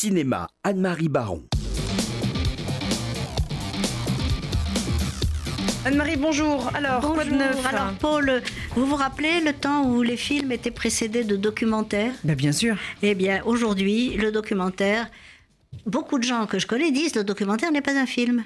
Cinéma, Anne-Marie Baron. Anne-Marie, bonjour. Alors, quoi de neuf Alors, Paul, vous vous rappelez le temps où les films étaient précédés de documentaires? Ben, Bien sûr. Eh bien, aujourd'hui, le documentaire, beaucoup de gens que je connais disent le documentaire n'est pas un film.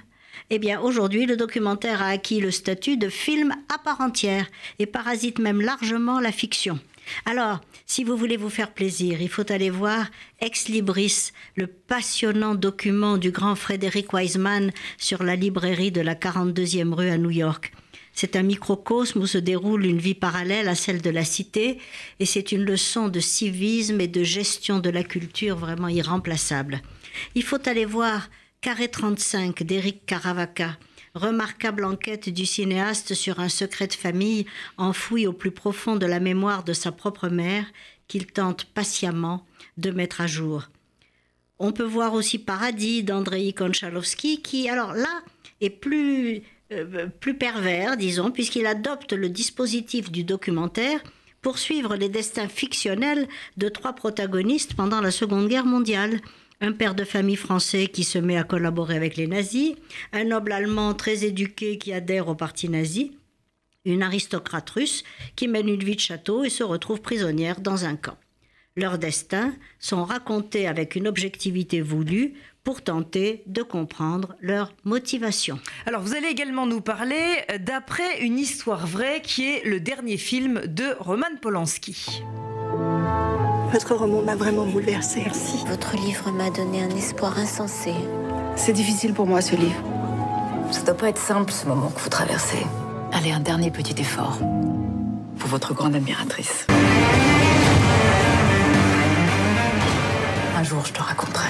Eh bien, aujourd'hui, le documentaire a acquis le statut de film à part entière et parasite même largement la fiction. Alors, si vous voulez vous faire plaisir, il faut aller voir Ex Libris, le passionnant document du grand Frédéric Wiseman sur la librairie de la 42e rue à New York. C'est un microcosme où se déroule une vie parallèle à celle de la cité, et c'est une leçon de civisme et de gestion de la culture vraiment irremplaçable. Il faut aller voir Carré 35 d'Éric Caravaca, remarquable enquête du cinéaste sur un secret de famille enfoui au plus profond de la mémoire de sa propre mère qu'il tente patiemment de mettre à jour. On peut voir aussi Paradis d'Andrei Konchalovsky qui, alors là, est plus, euh, plus pervers, disons, puisqu'il adopte le dispositif du documentaire pour suivre les destins fictionnels de trois protagonistes pendant la Seconde Guerre mondiale un père de famille français qui se met à collaborer avec les nazis, un noble allemand très éduqué qui adhère au parti nazi, une aristocrate russe qui mène une vie de château et se retrouve prisonnière dans un camp. Leurs destins sont racontés avec une objectivité voulue pour tenter de comprendre leur motivation. Alors vous allez également nous parler d'après une histoire vraie qui est le dernier film de Roman Polanski. Votre roman m'a vraiment bouleversée. Merci. Votre livre m'a donné un espoir insensé. C'est difficile pour moi, ce livre. Ça doit pas être simple, ce moment que vous traversez. Allez, un dernier petit effort. Pour votre grande admiratrice. Un jour, je te raconterai.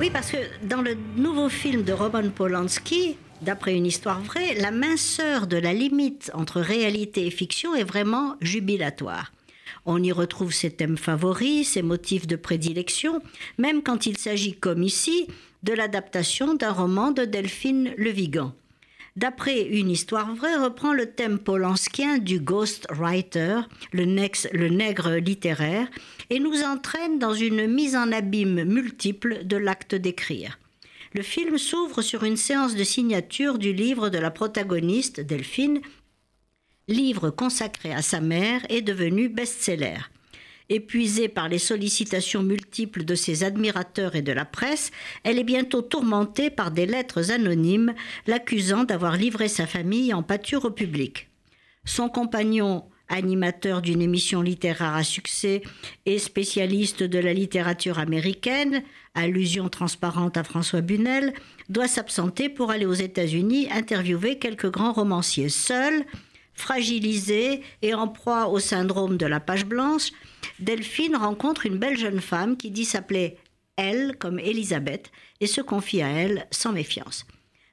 Oui, parce que dans le nouveau film de Roman Polanski, d'après une histoire vraie, la minceur de la limite entre réalité et fiction est vraiment jubilatoire. On y retrouve ses thèmes favoris, ses motifs de prédilection, même quand il s'agit, comme ici, de l'adaptation d'un roman de Delphine Le Vigan. D'après une histoire vraie, reprend le thème polanskien du ghost writer, le, le nègre littéraire, et nous entraîne dans une mise en abîme multiple de l'acte d'écrire. Le film s'ouvre sur une séance de signature du livre de la protagoniste, Delphine, livre consacré à sa mère, est devenu best-seller. Épuisée par les sollicitations multiples de ses admirateurs et de la presse, elle est bientôt tourmentée par des lettres anonymes l'accusant d'avoir livré sa famille en pâture au public. Son compagnon, animateur d'une émission littéraire à succès et spécialiste de la littérature américaine, allusion transparente à François Bunel, doit s'absenter pour aller aux États-Unis interviewer quelques grands romanciers. Seul, Fragilisée et en proie au syndrome de la page blanche, Delphine rencontre une belle jeune femme qui dit s'appeler elle comme Elisabeth et se confie à elle sans méfiance.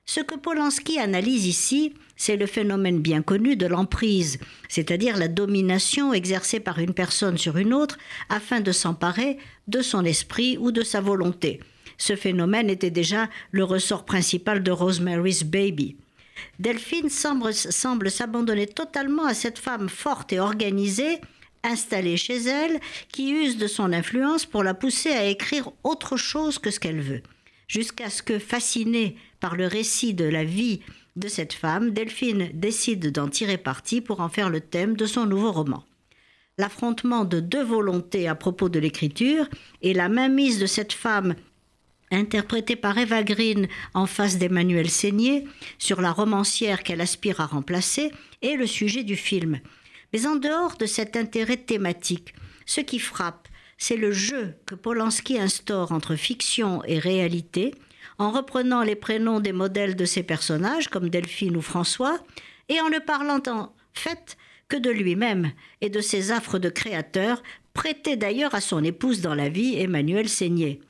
Ce que Polanski analyse ici, c'est le phénomène bien connu de l'emprise, c'est-à-dire la domination exercée par une personne sur une autre afin de s'emparer de son esprit ou de sa volonté. Ce phénomène était déjà le ressort principal de Rosemary's Baby. Delphine semble, s'abandonner totalement à cette femme forte et organisée, installée chez elle, qui use de son influence pour la pousser à écrire autre chose que ce qu'elle veut. Jusqu'à ce que, fascinée par le récit de la vie de cette femme, Delphine décide d'en tirer parti pour en faire le thème de son nouveau roman. L'affrontement de deux volontés à propos de l'écriture et la mainmise de cette femme interprétée par Eva Green en face d'Emmanuel Seigné, sur la romancière qu'elle aspire à remplacer, est le sujet du film. Mais en dehors de cet intérêt thématique, ce qui frappe, c'est le jeu que Polanski instaure entre fiction et réalité, en reprenant les prénoms des modèles de ses personnages, comme Delphine ou François, et en ne parlant en fait que de lui-même et de ses affres de créateur, prêté d'ailleurs à son épouse dans la vie, Emmanuel Seigné.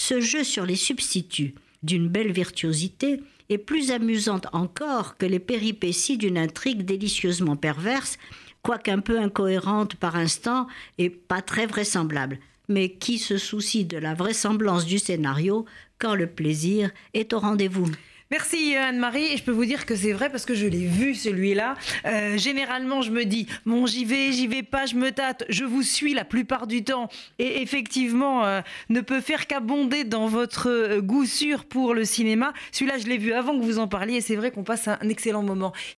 Ce jeu sur les substituts, d'une belle virtuosité, est plus amusante encore que les péripéties d'une intrigue délicieusement perverse, quoique un peu incohérente par instant et pas très vraisemblable. Mais qui se soucie de la vraisemblance du scénario quand le plaisir est au rendez-vous? Merci Anne-Marie et je peux vous dire que c'est vrai parce que je l'ai vu celui-là. Euh, généralement je me dis bon j'y vais, j'y vais pas, je me tâte, je vous suis la plupart du temps et effectivement euh, ne peut faire qu'abonder dans votre euh, goût sûr pour le cinéma. Celui-là je l'ai vu avant que vous en parliez et c'est vrai qu'on passe un excellent moment.